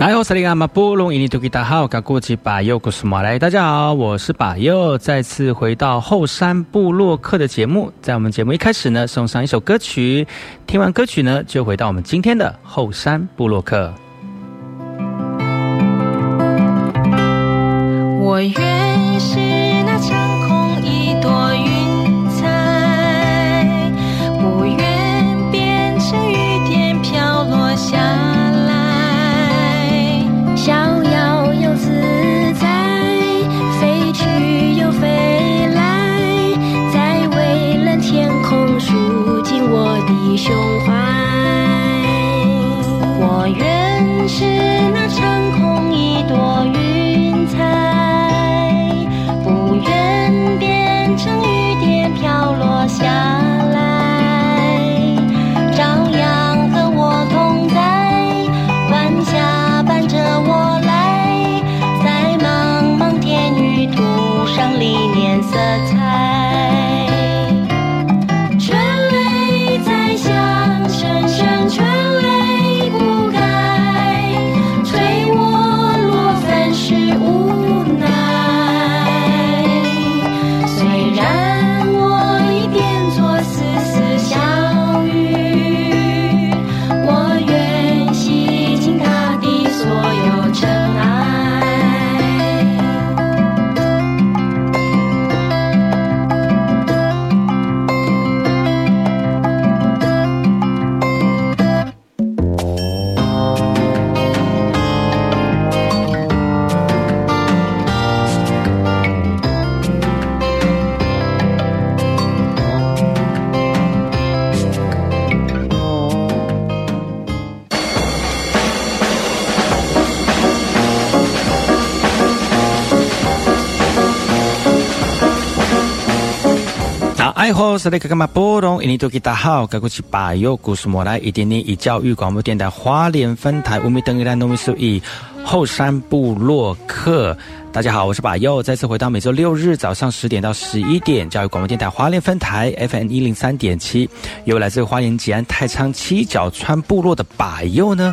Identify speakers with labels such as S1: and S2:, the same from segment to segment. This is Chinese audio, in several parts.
S1: 来，我是利阿马布隆伊尼图吉达好，噶过去把右古斯马来，大家好，我是把右，再次回到后山部落客的节目，在我们节目一开始呢，送上一首歌曲，听完歌曲呢，就回到我们今天的后山部落客。
S2: 我愿
S1: 哎吼，是那个嘛波动？印尼多吉大好，该过去把右故事莫来一点点以教育广播电台花莲分台乌米登伊兰农民数以后山部落客。大家好，我是把右，再次回到每周六日早上十点到十一点教育广播电台花莲分台 FM 一零三点七，由来自花莲吉安太仓七角川部落的把右呢。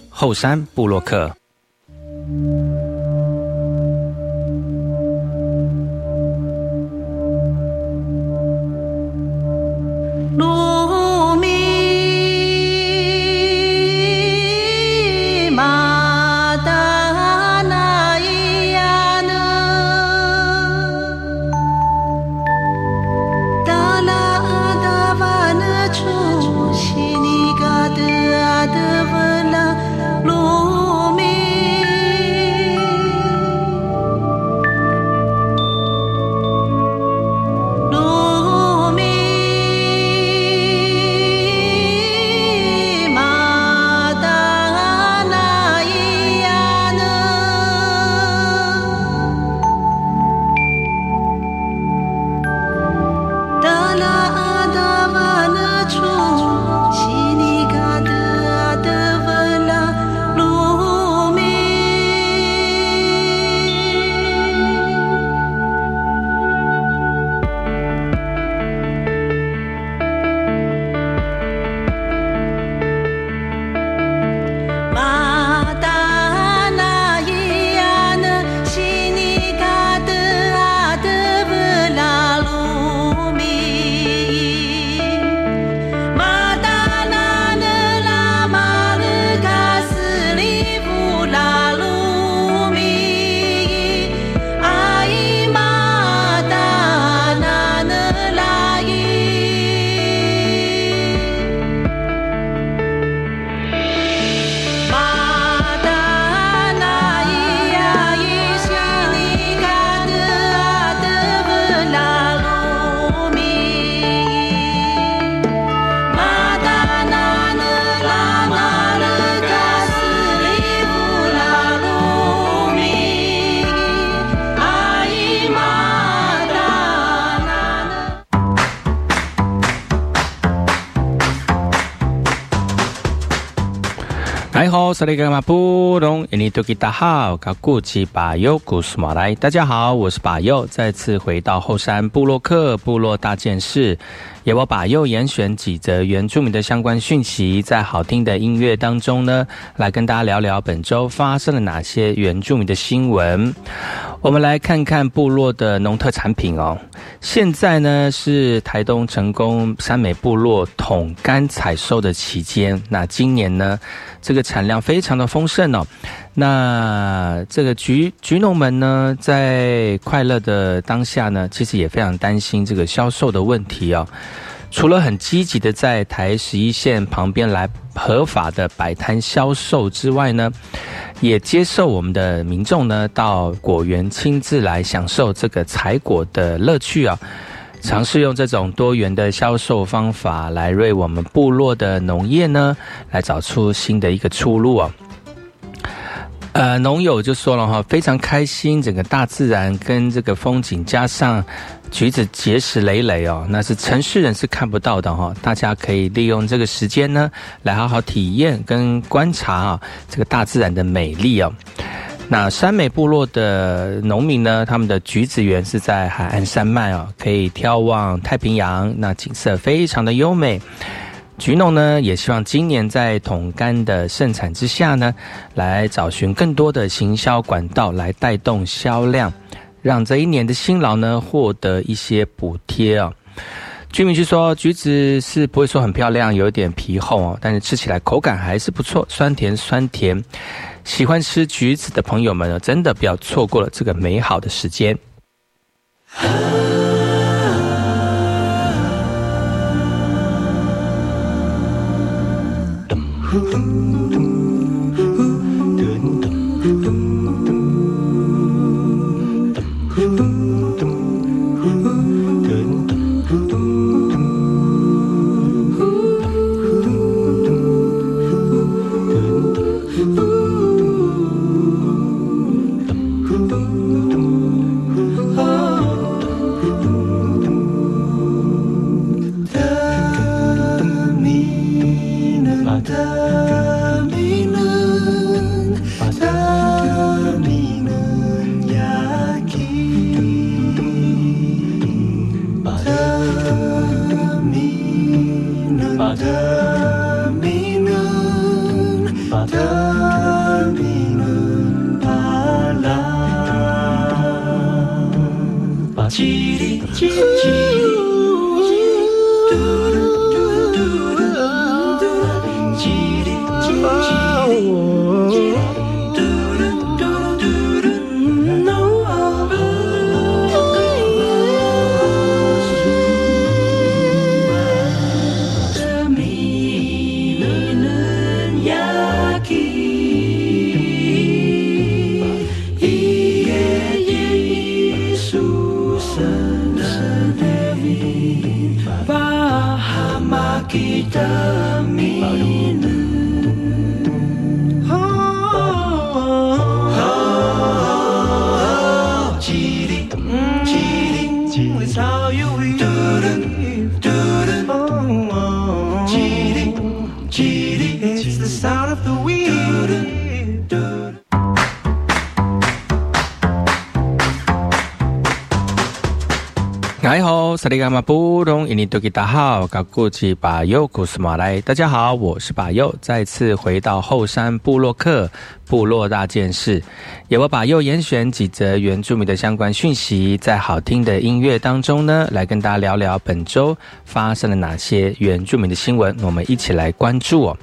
S1: 后山布洛克哎吼，萨利格马布隆，印尼多吉达好，卡古吉巴尤古斯马来，大家好，我是巴尤，再次回到后山部落克部落大件事，也我巴尤严选几则原住民的相关讯息，在好听的音乐当中呢，来跟大家聊聊本周发生了哪些原住民的新闻。我们来看看部落的农特产品哦。现在呢是台东成功山美部落桶干采收的期间，那今年呢？这个产量非常的丰盛哦，那这个橘橘农们呢，在快乐的当下呢，其实也非常担心这个销售的问题哦。除了很积极的在台十一线旁边来合法的摆摊销售之外呢，也接受我们的民众呢到果园亲自来享受这个采果的乐趣啊。尝试用这种多元的销售方法来为我们部落的农业呢，来找出新的一个出路哦。呃，农友就说了哈，非常开心，整个大自然跟这个风景，加上橘子结实累累哦，那是城市人是看不到的哈。大家可以利用这个时间呢，来好好体验跟观察啊，这个大自然的美丽哦。那山美部落的农民呢？他们的橘子园是在海岸山脉哦，可以眺望太平洋，那景色非常的优美。橘农呢也希望今年在桶柑的盛产之下呢，来找寻更多的行销管道来带动销量，让这一年的辛劳呢获得一些补贴哦。居民就说，橘子是不会说很漂亮，有一点皮厚哦，但是吃起来口感还是不错，酸甜酸甜。喜欢吃橘子的朋友们呢，真的不要错过了这个美好的时间。Ooh. 这个。guitar. 萨利伽马布隆印尼多吉达好，高古吉巴尤古斯马来，大家好，我是巴尤，再次回到后山部落克部落大件事，也我巴尤严选几则原住民的相关讯息，在好听的音乐当中呢，来跟大家聊聊本周发生了哪些原住民的新闻，我们一起来关注哦。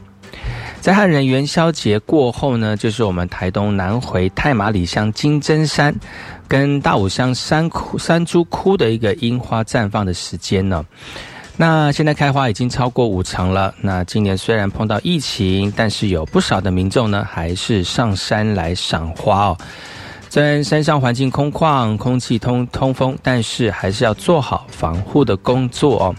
S1: 在汉人元宵节过后呢，就是我们台东南回太马里乡金针山。跟大武乡山山猪窟的一个樱花绽放的时间呢，那现在开花已经超过五成了。那今年虽然碰到疫情，但是有不少的民众呢，还是上山来赏花哦。虽然山上环境空旷，空气通通风，但是还是要做好防护的工作哦。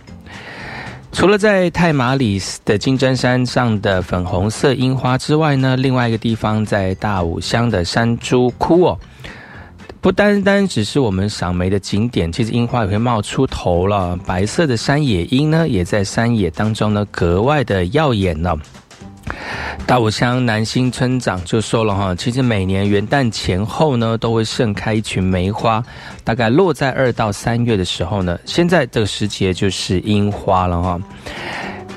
S1: 除了在太马里的金针山上的粉红色樱花之外呢，另外一个地方在大武乡的山猪窟哦。不单单只是我们赏梅的景点，其实樱花也会冒出头了。白色的山野樱呢，也在山野当中呢格外的耀眼呢。大武乡南新村长就说了哈，其实每年元旦前后呢，都会盛开一群梅花，大概落在二到三月的时候呢，现在这个时节就是樱花了哈。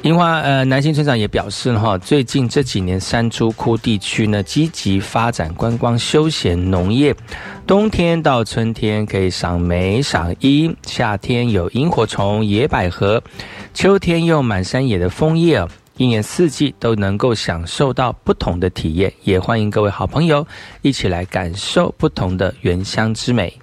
S1: 樱花，呃，南新村长也表示哈，最近这几年山竹窟地区呢，积极发展观光、休闲、农业。冬天到春天可以赏梅、赏樱，夏天有萤火虫、野百合，秋天又满山野的枫叶，一年四季都能够享受到不同的体验。也欢迎各位好朋友一起来感受不同的原乡之美。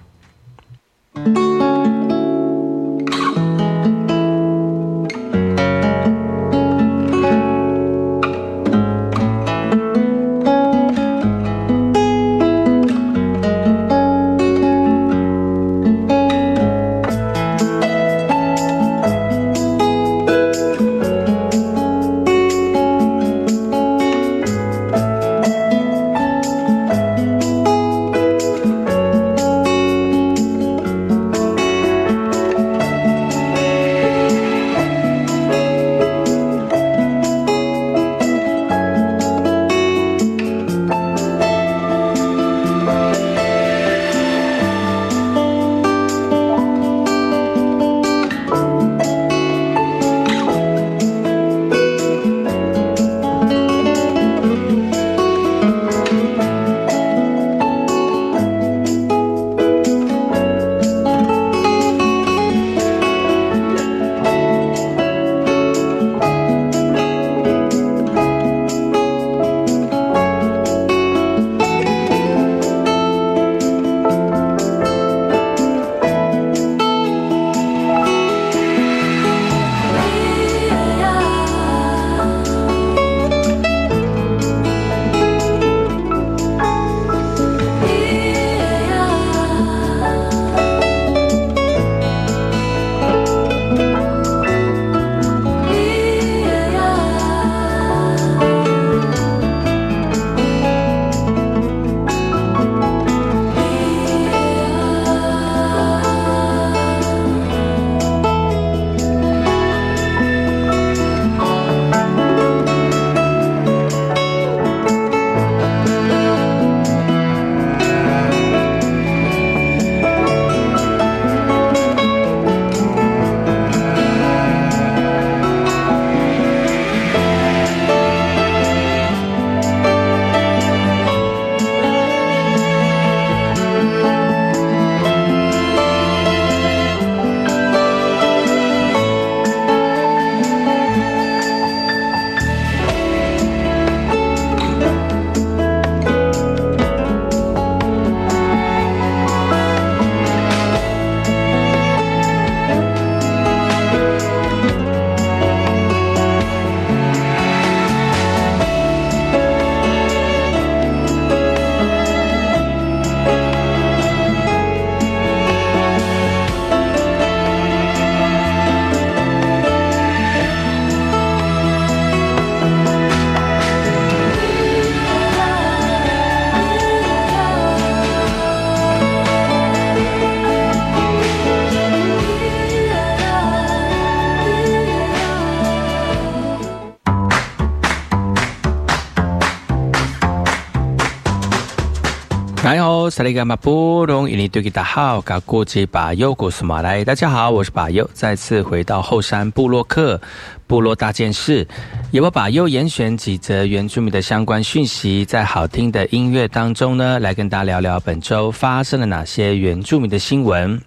S1: 萨利伽马布隆，伊尼对吉达好，噶过节巴尤古斯马来，大家好，我是巴尤，再次回到后山部落客部落大件事，也我巴尤严选几则原住民的相关讯息，在好听的音乐当中呢，来跟大家聊聊本周发生了哪些原住民的新闻。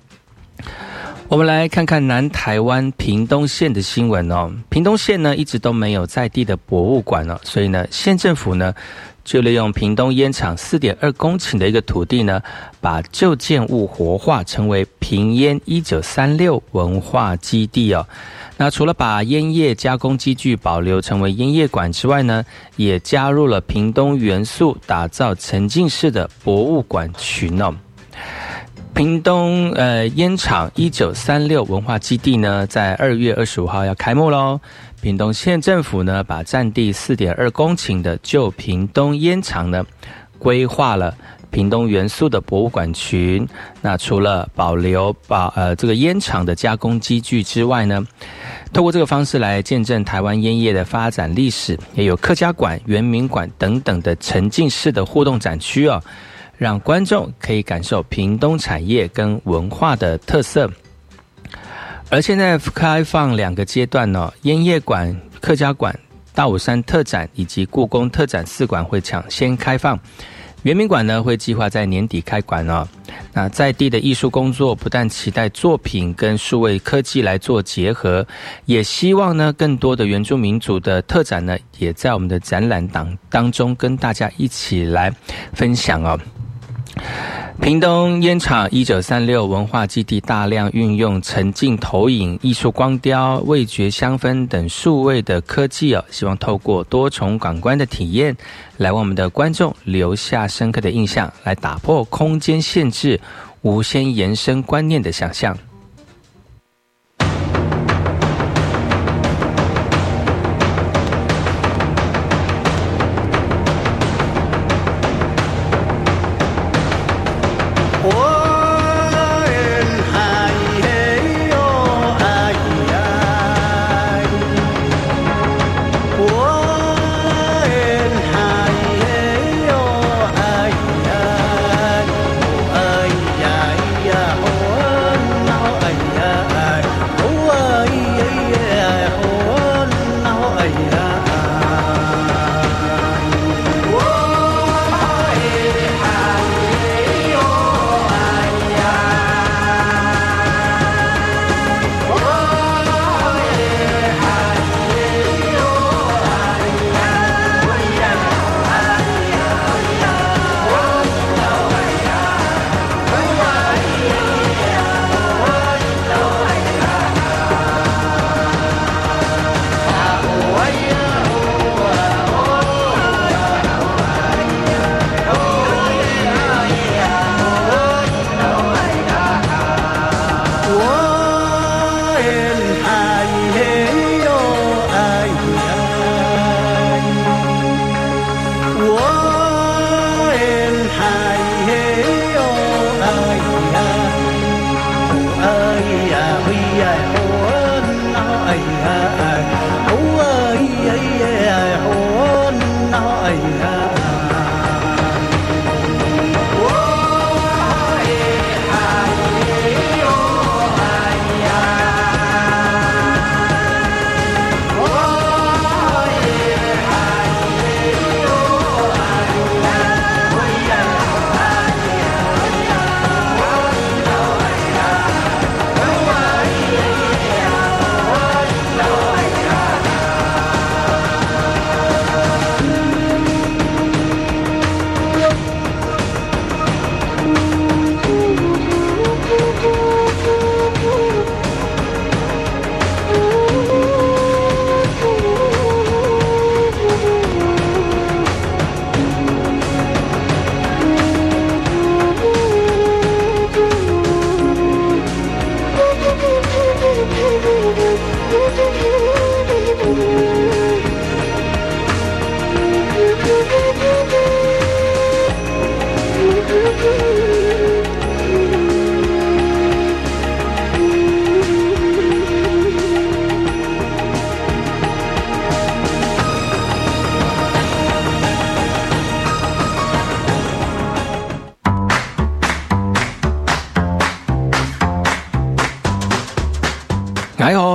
S1: 我们来看看南台湾屏东县的新闻哦，屏东县呢一直都没有在地的博物馆哦，所以呢县政府呢。就利用屏东烟厂四点二公顷的一个土地呢，把旧建物活化，成为屏烟一九三六文化基地哦。那除了把烟叶加工机具保留成为烟叶馆之外呢，也加入了屏东元素，打造沉浸式的博物馆群哦。屏东呃烟厂一九三六文化基地呢，在二月二十五号要开幕喽。屏东县政府呢，把占地四点二公顷的旧屏东烟厂呢，规划了屏东元素的博物馆群。那除了保留保呃这个烟厂的加工机具之外呢，透过这个方式来见证台湾烟叶的发展历史，也有客家馆、原民馆等等的沉浸式的互动展区哦，让观众可以感受屏东产业跟文化的特色。而现在开放两个阶段呢，烟叶馆、客家馆、大武山特展以及故宫特展四馆会抢先开放，圆明馆呢会计划在年底开馆哦。那在地的艺术工作不但期待作品跟数位科技来做结合，也希望呢更多的原住民族的特展呢也在我们的展览当当中跟大家一起来分享哦。屏东烟厂一九三六文化基地大量运用沉浸投影、艺术光雕、味觉香氛等数位的科技哦，希望透过多重感官的体验，来为我们的观众留下深刻的印象，来打破空间限制、无限延伸观念的想象。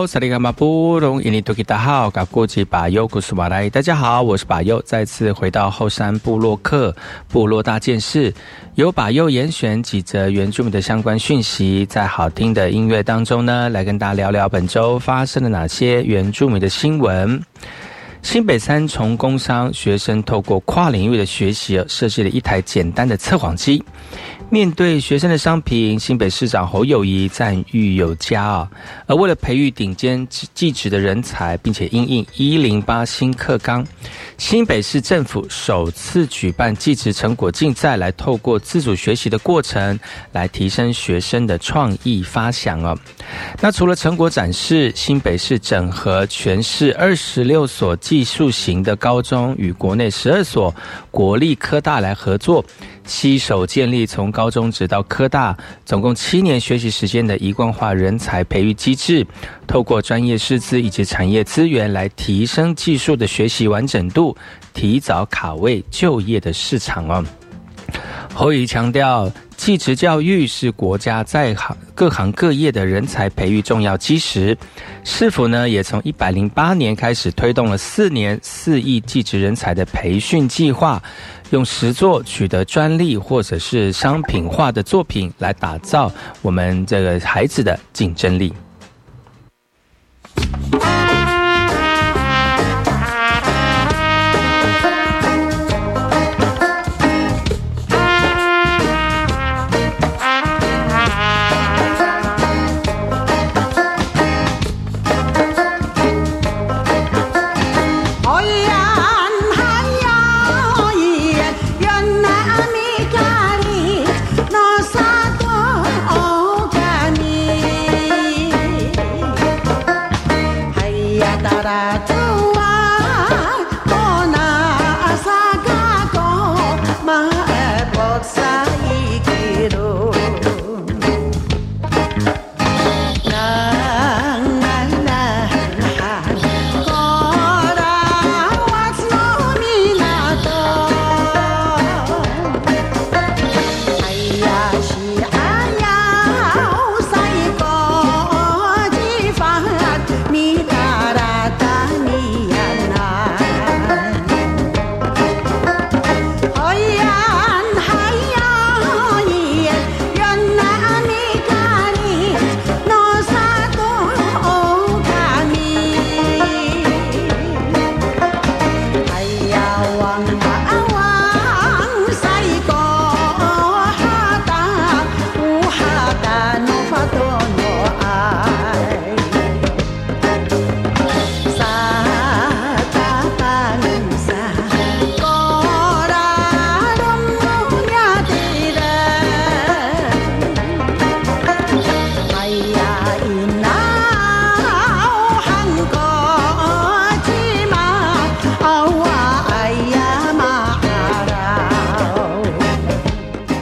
S1: 萨利卡马布隆伊尼多吉达好，噶过去巴尤古苏马来，大家好，我是巴尤，再次回到后山部落克部落大件事，由巴尤严选几则原住民的相关讯息，在好听的音乐当中呢，来跟大家聊聊本周发生了哪些原住民的新闻。新北三重工商学生透过跨领域的学习，设计了一台简单的测谎机。
S3: 面对学生的商评，新北市长侯友谊赞誉有加啊。而为了培育顶尖技职的人才，并且应应一零八新课纲，新北市政府首次举办技职成果竞赛，来透过自主学习的过程，来提升学生的创意发想哦。那除了成果展示，新北市整合全市二十六所技术型的高中与国内十二所国立科大来合作。携手建立从高中直到科大，总共七年学习时间的一贯化人才培育机制，透过专业师资以及产业资源来提升技术的学习完整度，提早卡位就业的市场哦。侯宇强调，技职教育是国家在行各行各业的人才培育重要基石。是否呢？也从一百零八年开始推动了四年四亿技职人才的培训计划，用实作取得专利或者是商品化的作品来打造我们这个孩子的竞争力。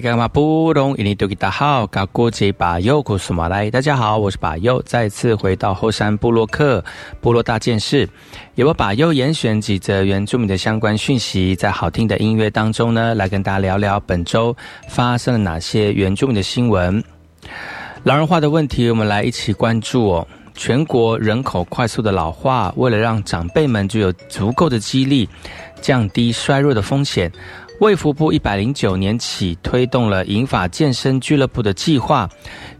S1: 大家好，我是巴佑，再次回到后山部落克部落大件事，由我巴佑严选几则原住民的相关讯息，在好听的音乐当中呢，来跟大家聊聊本周发生了哪些原住民的新闻。老人化的问题，我们来一起关注哦。全国人口快速的老化，为了让长辈们具有足够的激励，降低衰弱的风险，卫福部一百零九年起推动了银发健身俱乐部的计划，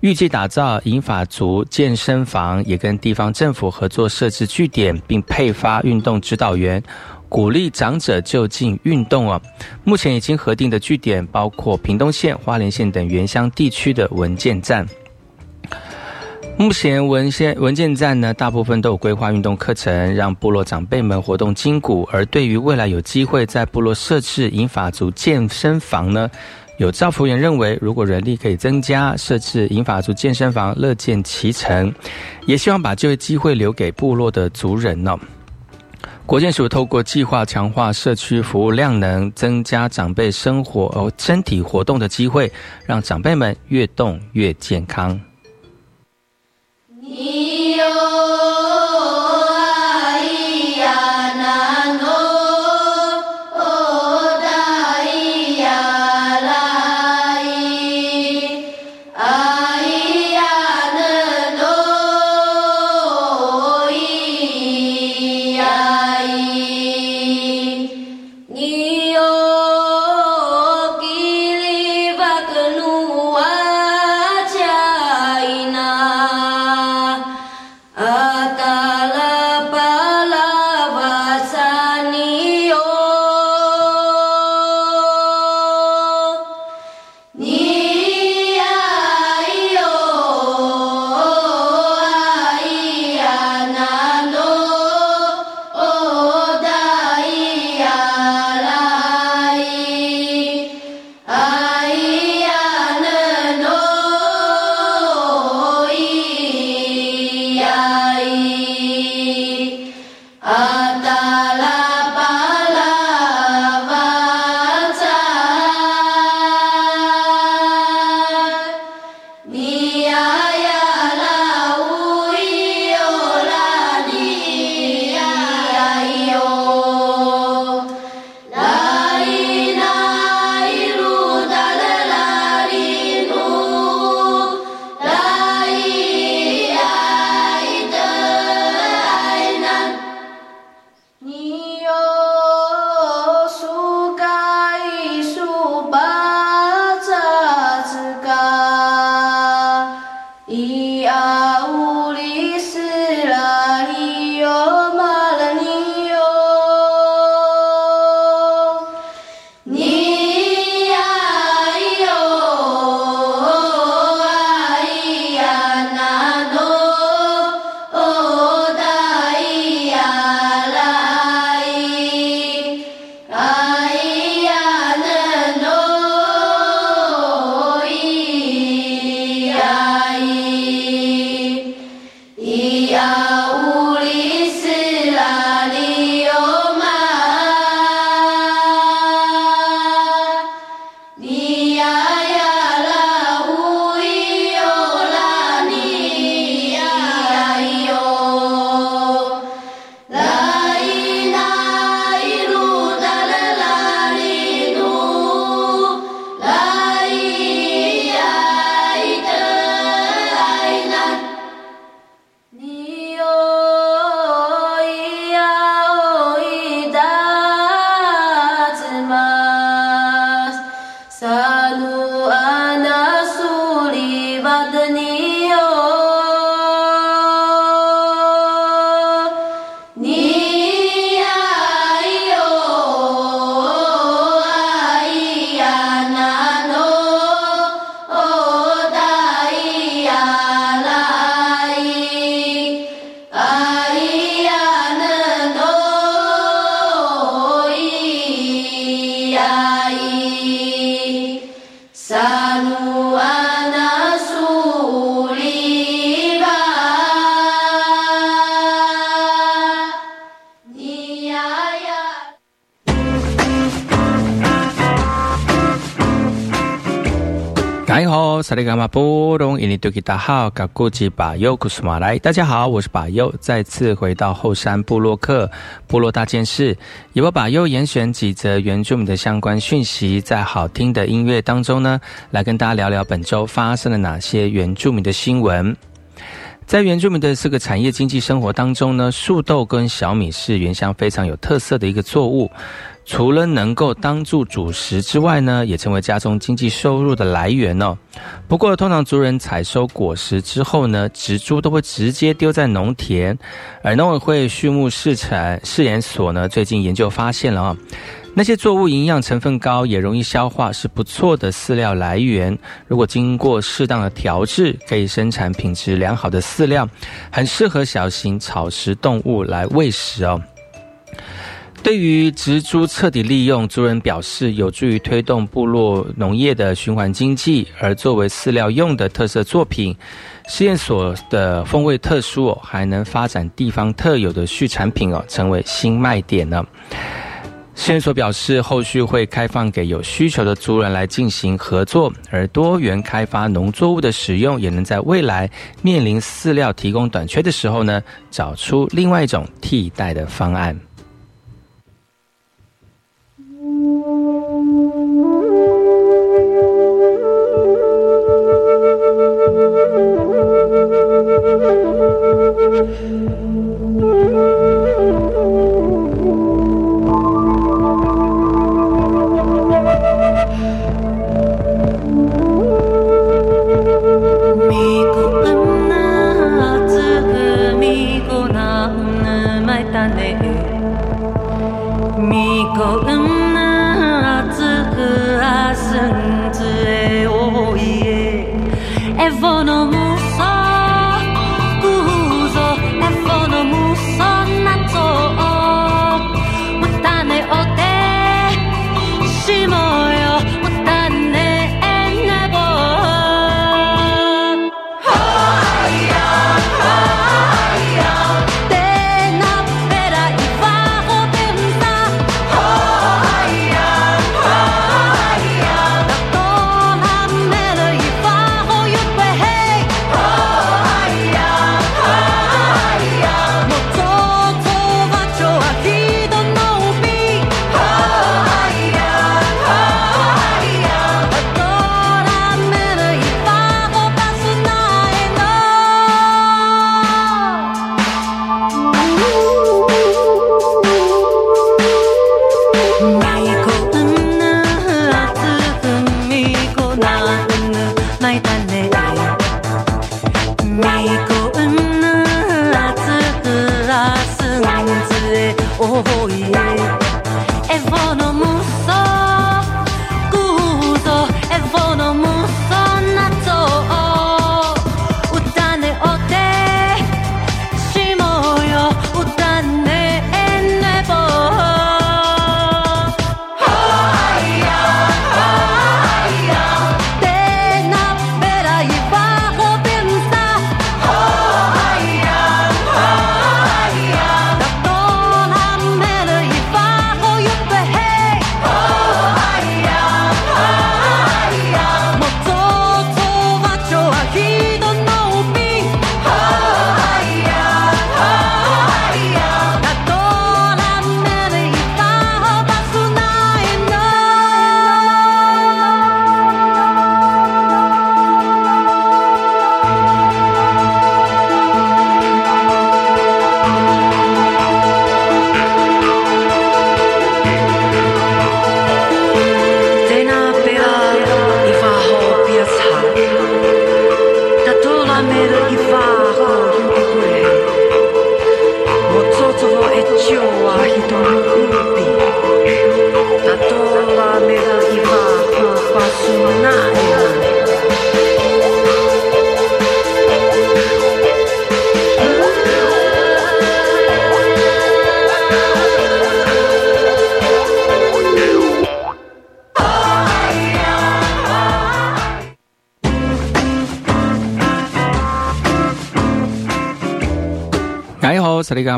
S1: 预计打造银发族健身房，也跟地方政府合作设置据点，并配发运动指导员。鼓励长者就近运动哦。目前已经核定的据点包括屏东县、花莲县等原乡地区的文件站。目前文献文件站呢，大部分都有规划运动课程，让部落长辈们活动筋骨。而对于未来有机会在部落设置银发族健身房呢，有造福员认为，如果人力可以增加，设置银发族健身房，乐见其成。也希望把就业机会留给部落的族人呢。国建署透过计划强化社区服务量能，增加长辈生活哦身体活动的机会，让长辈们越动越健康。
S4: 你
S1: 萨利伽马波隆伊尼多吉达好，嘎古吉巴尤库斯马来，大家好，我是巴尤，再次回到后山部落客部落大件事，由我巴尤严选几则原住民的相关讯息，在好听的音乐当中呢，来跟大家聊聊本周发生了哪些原住民的新闻。在原住民的这个产业经济生活当中呢，树豆跟小米是原乡非常有特色的一个作物。除了能够当做主食之外呢，也成为家中经济收入的来源哦。不过，通常族人采收果实之后呢，植株都会直接丢在农田。而农委会畜牧试产试验所呢，最近研究发现了啊，那些作物营养成分高，也容易消化，是不错的饲料来源。如果经过适当的调制，可以生产品质良好的饲料，很适合小型草食动物来喂食哦。
S4: 对于植株彻底利用，族人表示有助于推动部落农业的循环经济。而作为饲料用的特色作品，实验所的风味特殊哦，还能发展地方特有的畜产品哦，成为新卖点呢。线索表示，后续会开放给有需求的族人来进行合作，而多元开发农作物的使用，也能在未来面临饲料提供短缺的时候呢，找出另外一种替代的方案。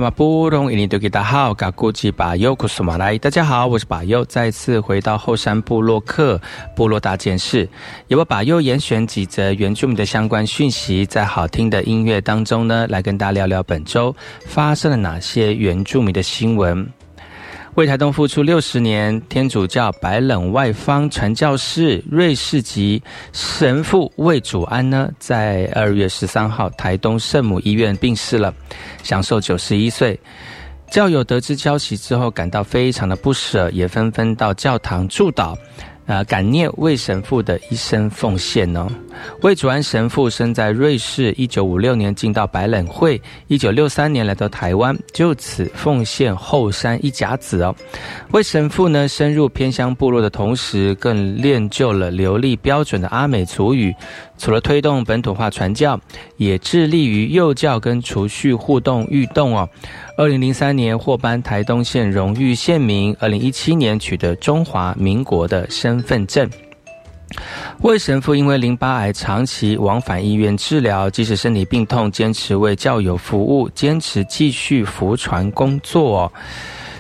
S4: 马布隆伊尼多吉达好，嘎古吉巴尤库苏马来，大家好，我是巴尤，再次回到后山部落克部落大件事，由我巴尤严选几则原住民的相关讯息，在好听的音乐当中呢，来跟大家聊聊本周发生了哪些原住民的新闻。为台东付出六十年，天主教白冷外方传教士瑞士籍神父魏祖安呢，在二月十三号台东圣母医院病逝了，享受九十一岁。教友得知消息之后，感到非常的不舍，也纷纷到教堂祝祷。啊，感念魏神父的一生奉献呢。魏祖安神父生在瑞士，一九五六年进到白冷会，一九六三年来到台湾，就此奉献后山一甲子哦。魏神父呢，深入偏乡部落的同时，更练就了流利标准的阿美族语。
S1: 除了推动本土化传教，也致力于幼教跟储蓄互动运动哦。二零零三年获颁台东县荣誉县民，二零一七年取得中华民国的身份证。魏神父因为淋巴癌长期往返医院治疗，即使身体病痛，坚持为教友服务，坚持继续服传工作。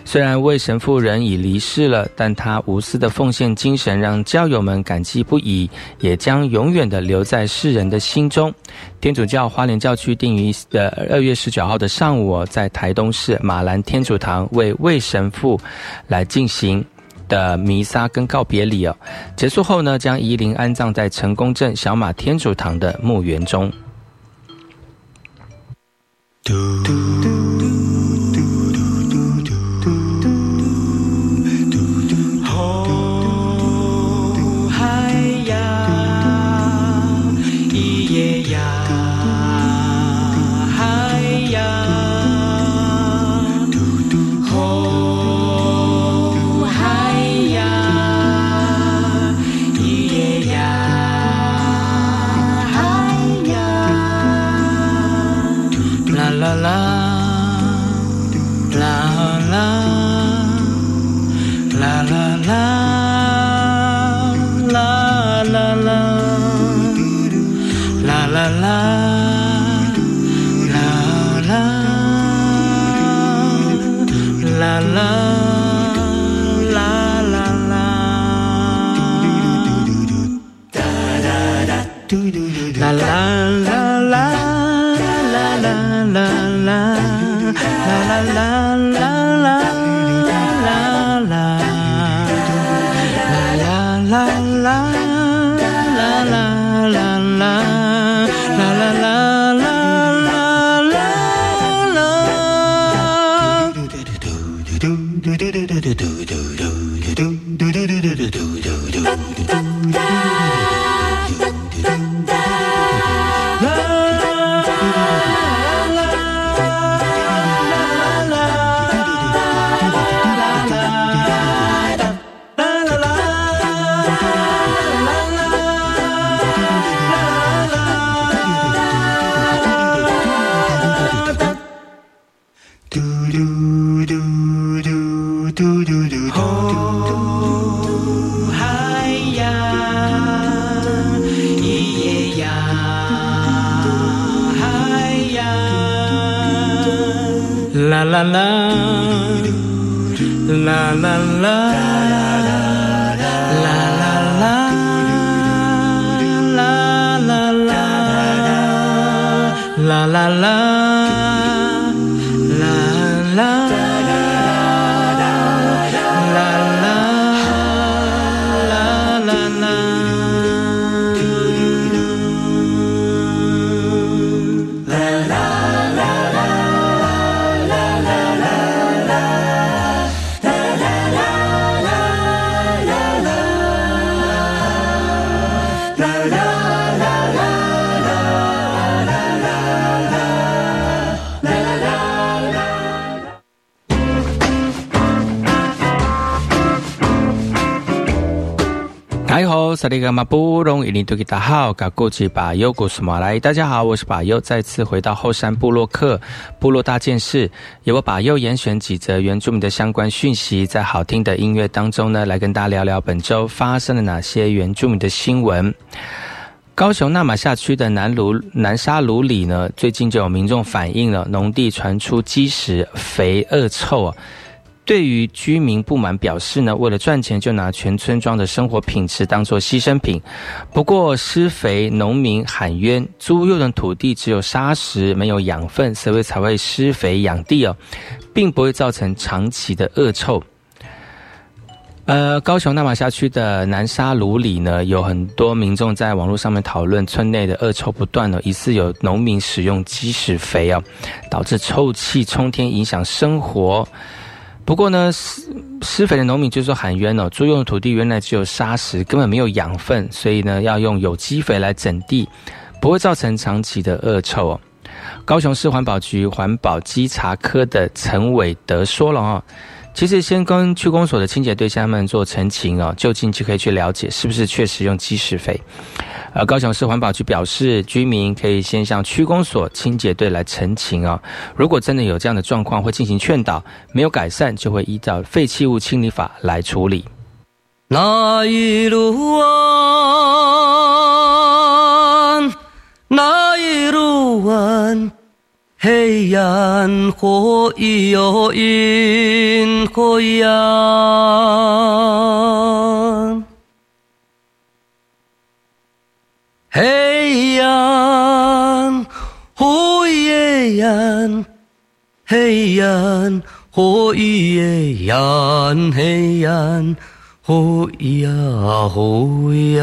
S1: 虽然魏神父人已离世了，但他无私的奉献精神让教友们感激不已，也将永远的留在世人的心中。天主教花莲教区定于的二月十九号的上午，在台东市马兰天主堂为魏神父来进行。的弥撒跟告别礼哦，结束后呢，将移灵安葬在成功镇小马天主堂的墓园中。萨利格马布隆伊尼图吉达好，噶过去把优古斯马来。大家好，我是把优，再次回到后山部落克部落大件事，由我把优严选几则原住民的相关讯息，在好听的音乐当中呢，来跟大家聊聊本周发生了哪些原住民的新闻。高雄纳马夏区的南炉南沙炉里呢，最近就有民众反映了农地传出积食肥恶臭啊。对于居民不满，表示呢，为了赚钱就拿全村庄的生活品质当做牺牲品。不过施肥农民喊冤，租用的土地只有沙石，没有养分，所以才会施肥养地哦，并不会造成长期的恶臭。呃，高雄纳马辖区的南沙芦里呢，有很多民众在网络上面讨论村内的恶臭不断呢，疑似有农民使用鸡屎肥哦，导致臭气冲天，影响生活。不过呢，施施肥的农民就说喊冤哦，租用的土地原来只有沙石，根本没有养分，所以呢要用有机肥来整地，不会造成长期的恶臭。高雄市环保局环保稽查科的陈伟德说了哦，其实先跟区公所的清洁对象们做澄清哦，就近就可以去了解是不是确实用鸡屎肥。而高雄市环保局表示，居民可以先向区公所清洁队来澄清哦。如果真的有这样的状况，会进行劝导，没有改善，就会依照废弃物清理法来处理。
S5: 那一路啊，那一路啊，黑暗火又阴火阳，黑暗火也阳，黑暗火也阳，黑暗。呼呀呼呀，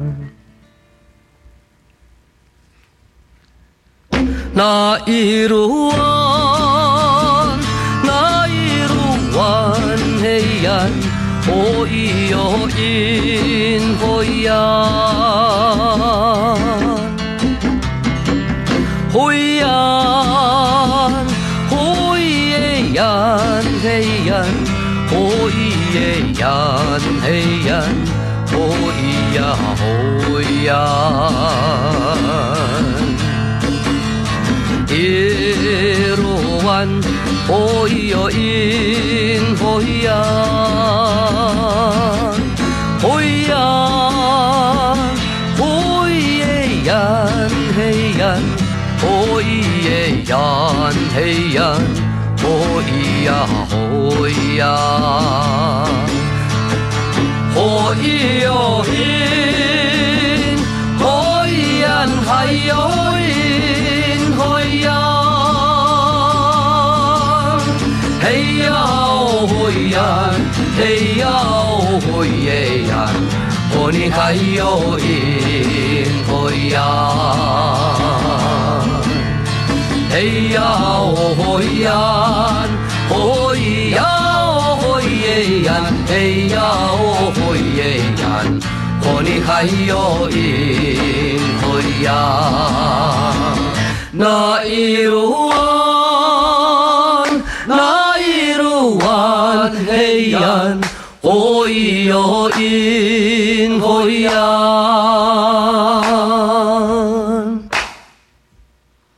S5: 呀。呼咿呀嘿呀，呼咿呀呼咿呀，那一路弯，那一路弯嘿呀，呼咿哟咿呼咿呀。呀嘿呀，哦咿呀哦呀，耶哦咿哟因哦呀，哦呀，哦耶呀嘿呀，哦耶呀嘿呀，哦咿呀哦呀。火一哟火耶呀，火你还有因火呀，嘿呀火呀，火呀。耶呀，嘿呀，哦嘿耶呀，和你还有因嘿呀，那一路弯，那一路弯，嘿呀路弯，嘿呀，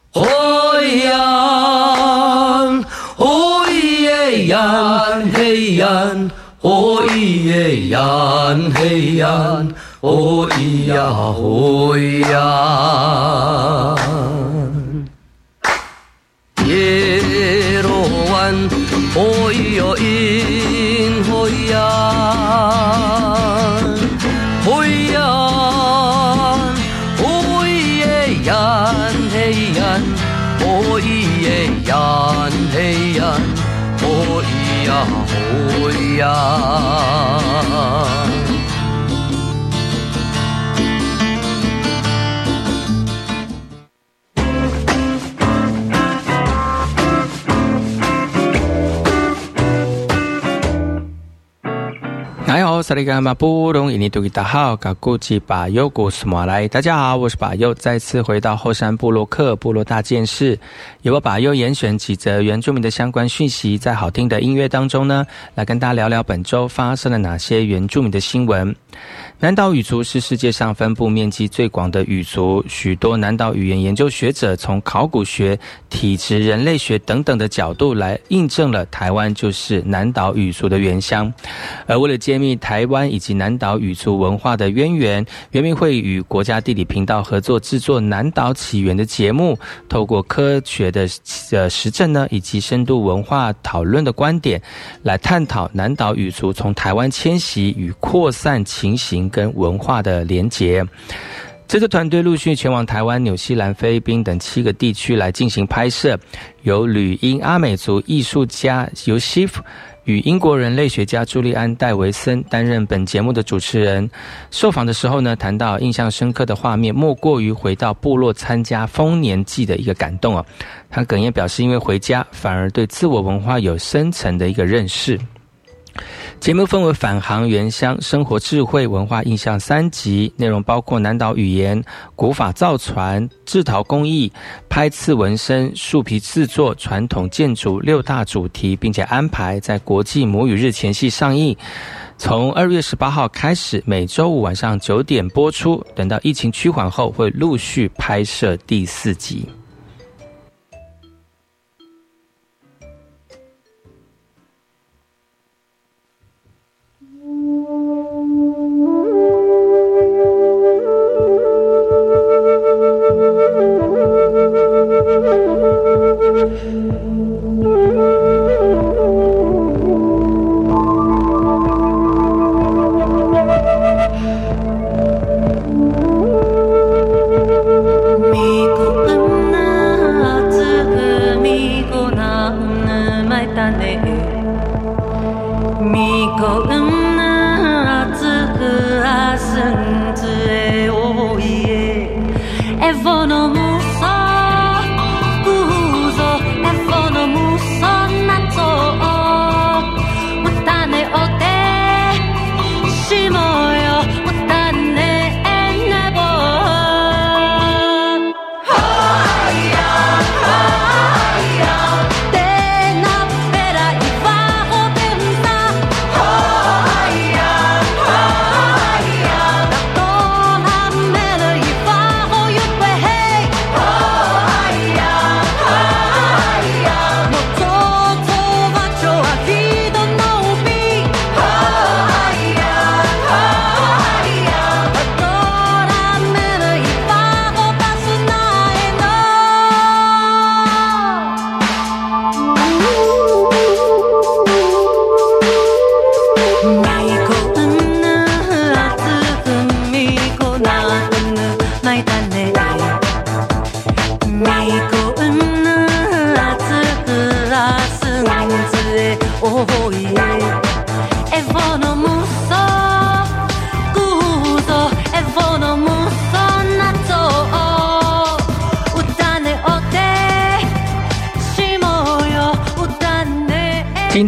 S5: 哦哟因嘿呀。哦咿耶呀嘿呀，哦咿呀哦呀，
S1: 哦。萨利干马布隆，印尼多吉达好，噶古吉巴尤古斯马来。大家好，我是巴尤，再次回到后山部落克部落大件事，由我巴尤严选几则原住民的相关讯息，在好听的音乐当中呢，来跟大家聊聊本周发生了哪些原住民的新闻。南岛语族是世界上分布面积最广的语族，许多南岛语言研究学者从考古学、体质、人类学等等的角度来印证了台湾就是南岛语族的原乡。而为了揭秘台湾以及南岛语族文化的渊源，原民会与国家地理频道合作制作《南岛起源》的节目，透过科学的呃实证呢，以及深度文化讨论的观点，来探讨南岛语族从台湾迁徙与扩散情形。跟文化的连结，这支团队陆续前往台湾、纽西兰、菲律宾等七个地区来进行拍摄。由吕英阿美族艺术家由西夫
S4: 与英国人类学家朱利安·戴维森担任本节目的主持人。受访的时候呢，谈到印象深刻的画面，莫过于回到部落参加丰年祭的一个感动啊。他哽咽表示，因为回家反而对自我文化有深层的一个认识。节目分为返航原乡、生活智慧、文化印象三集，内容包括南岛语言、古法造船、制陶工艺、拍刺纹身、树皮制作、传统建筑六大主题，并且安排在国际母语日前夕上映。从二月十八号开始，每周五晚上九点播出。等到疫情趋缓后，会陆续拍摄第四集。